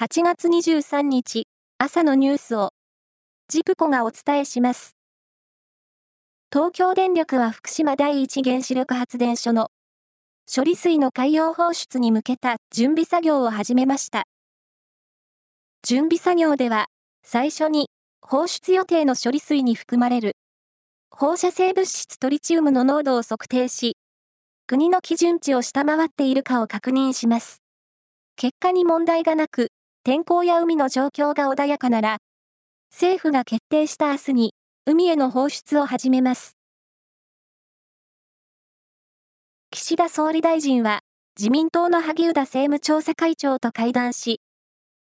8月23日朝のニュースをジプコがお伝えします。東京電力は福島第一原子力発電所の処理水の海洋放出に向けた準備作業を始めました。準備作業では最初に放出予定の処理水に含まれる放射性物質トリチウムの濃度を測定し、国の基準値を下回っているかを確認します。結果に問題がなく、天候や海の状況が穏やかなら、政府が決定した明日に、海への放出を始めます。岸田総理大臣は、自民党の萩生田政務調査会長と会談し、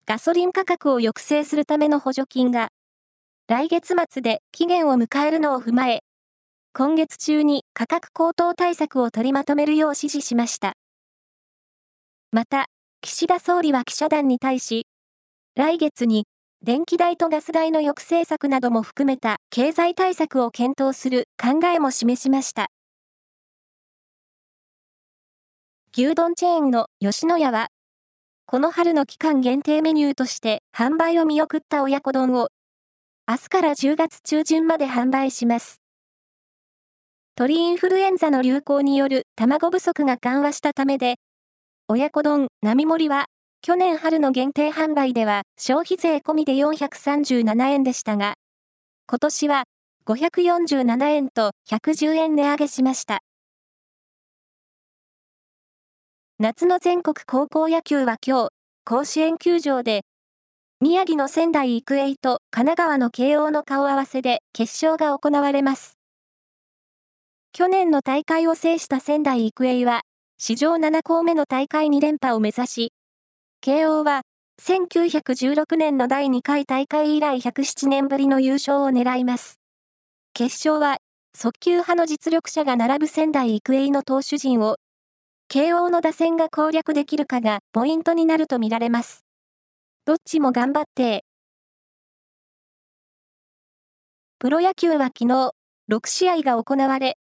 ガソリン価格を抑制するための補助金が、来月末で期限を迎えるのを踏まえ、今月中に価格高騰対策を取りまとめるよう指示しました。また、岸田総理は記者団に対し、来月に電気代とガス代の抑制策なども含めた経済対策を検討する考えも示しました。牛丼チェーンの吉野家は、この春の期間限定メニューとして販売を見送った親子丼を、明日から10月中旬まで販売します。鳥インフルエンザの流行による卵不足が緩和したためで、親子丼並盛は、去年春の限定販売では消費税込みで437円でしたが、今年は547円と110円値上げしました。夏の全国高校野球は今日、甲子園球場で、宮城の仙台育英と神奈川の慶応の顔合わせで決勝が行われます。去年の大会を制した仙台育英は、史上7校目の大会2連覇を目指し、慶応は1916年の第2回大会以来107年ぶりの優勝を狙います。決勝は速球派の実力者が並ぶ仙台育英の投手陣を、慶応の打線が攻略できるかがポイントになるとみられます。どっちも頑張って。プロ野球は昨日、6試合が行われ、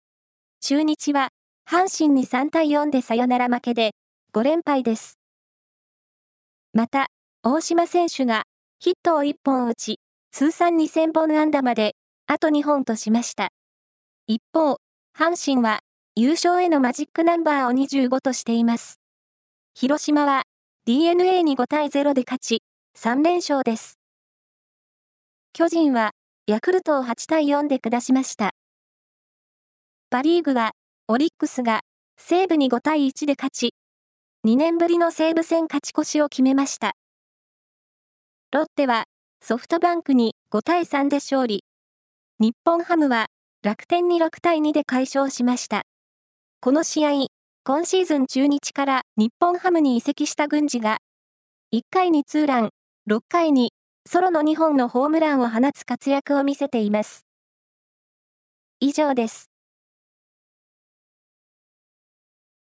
中日は阪神に3対4でサヨナラ負けで5連敗です。また、大島選手がヒットを1本打ち、通算2000本安打まであと2本としました。一方、阪神は優勝へのマジックナンバーを25としています。広島は DNA に5対0で勝ち、3連勝です。巨人はヤクルトを8対4で下しました。パリーグはオリックスが西武に5対1で勝ち、2年ぶりの西武戦勝ち越しを決めました。ロッテはソフトバンクに5対3で勝利。日本ハムは楽天に6対2で快勝しました。この試合、今シーズン中日から日本ハムに移籍した郡司が、1回にツーラン、6回にソロの2本のホームランを放つ活躍を見せています。以上です。